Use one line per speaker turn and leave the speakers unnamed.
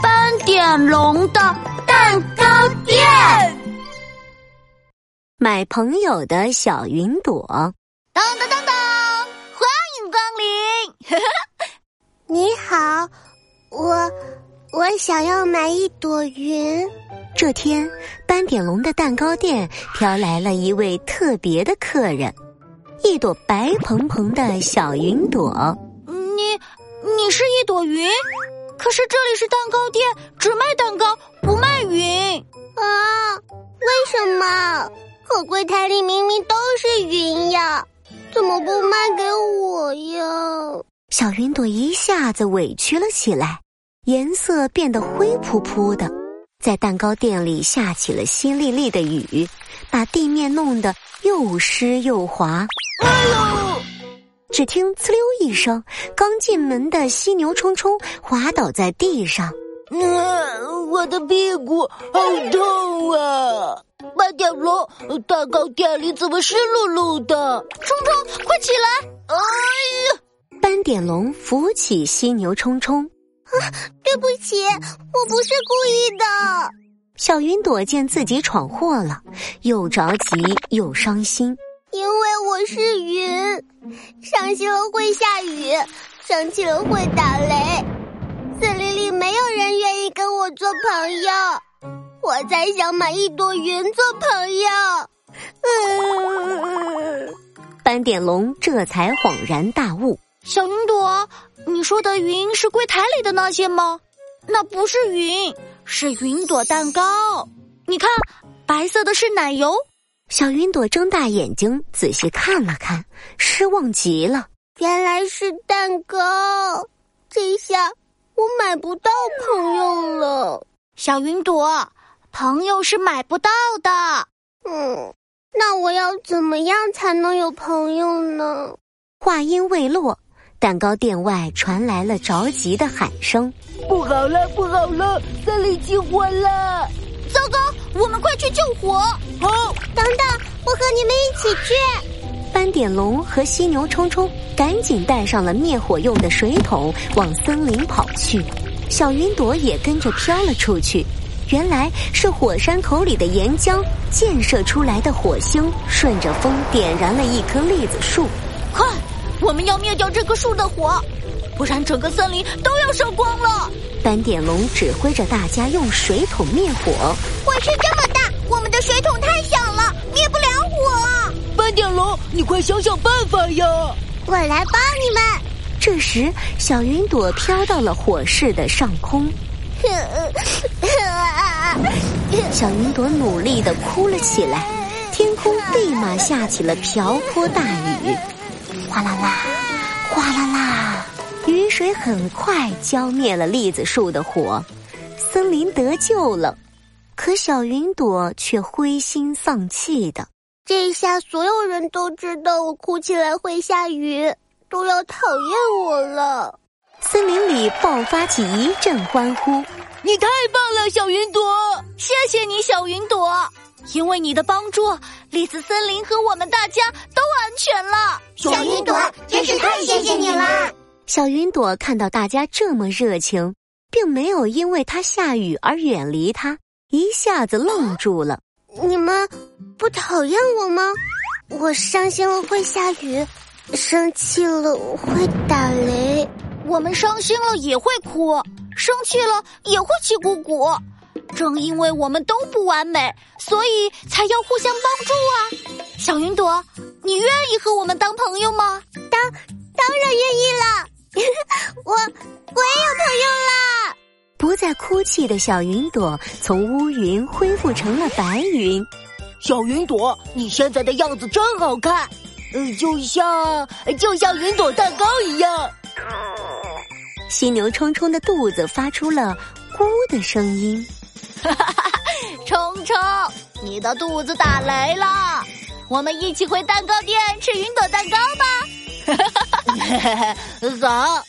斑点龙的蛋糕店，
买朋友的小云朵。
当当当当，欢迎光临！
你好，我我想要买一朵云。
这天，斑点龙的蛋糕店飘来了一位特别的客人，一朵白蓬蓬的小云朵。
你你是一朵云？可是这里是蛋糕店，只卖蛋糕不卖云
啊？为什么？可柜台里明明都是云呀，怎么不卖给我呀？
小云朵一下子委屈了起来，颜色变得灰扑扑的，在蛋糕店里下起了淅沥沥的雨，把地面弄得又湿又滑。哎呦！只听“呲溜”一声，刚进门的犀牛冲冲滑倒在地上。
嗯，我的屁股好痛啊！斑点龙，蛋糕店里怎么湿漉漉的？
冲冲，快起来！哎
呀！斑点龙扶起犀牛冲冲。
啊，对不起，我不是故意的。
小云朵见自己闯祸了，又着急又伤心。
是云，伤心了会下雨，生气了会打雷，森林里没有人愿意跟我做朋友，我才想买一朵云做朋友。
嗯，斑点龙这才恍然大悟：
小云朵，你说的云是柜台里的那些吗？那不是云，是云朵蛋糕。你看，白色的是奶油。
小云朵睁大眼睛仔细看了看，失望极了。
原来是蛋糕，这下我买不到朋友了。
小云朵，朋友是买不到的。
嗯，那我要怎么样才能有朋友呢？
话音未落，蛋糕店外传来了着急的喊声：“
不好了，不好了，森林起火了！”
糟糕，我们快去救火！
哦，
等等，我和你们一起去。
斑点龙和犀牛冲冲赶紧带上了灭火用的水桶，往森林跑去。小云朵也跟着飘了出去。原来是火山口里的岩浆溅射出来的火星，顺着风点燃了一棵栗子树。
快，我们要灭掉这棵树的火，不然整个森林都要烧光了。
斑点龙指挥着大家用水桶灭火。
火势这么大，我们的水桶太小了，灭不了火。
斑点龙，你快想想办法呀！
我来帮你们。
这时，小云朵飘到了火势的上空。小云朵努力的哭了起来，天空立马下起了瓢泼大雨，哗啦啦，哗啦啦。雨水很快浇灭了栗子树的火，森林得救了。可小云朵却灰心丧气的。
这下所有人都知道我哭起来会下雨，都要讨厌我了。
森林里爆发起一阵欢呼：“
你太棒了，小云朵！
谢谢你，小云朵！因为你的帮助，栗子森林和我们大家都安全了。
小云朵，真是太谢谢你了。”
小云朵看到大家这么热情，并没有因为它下雨而远离它，一下子愣住了。
你们不讨厌我吗？我伤心了会下雨，生气了会打雷。
我们伤心了也会哭，生气了也会气鼓鼓。正因为我们都不完美，所以才要互相帮助啊！小云朵，你愿意和我们当朋友吗？
当当然愿意了。我我也有朋友啦！
不再哭泣的小云朵从乌云恢复成了白云。
小云朵，你现在的样子真好看，呃，就像就像云朵蛋糕一样。
犀牛冲冲的肚子发出了咕的声音。
哈哈哈！冲冲，你的肚子打雷了，我们一起回蛋糕店吃云朵蛋糕吧。
走。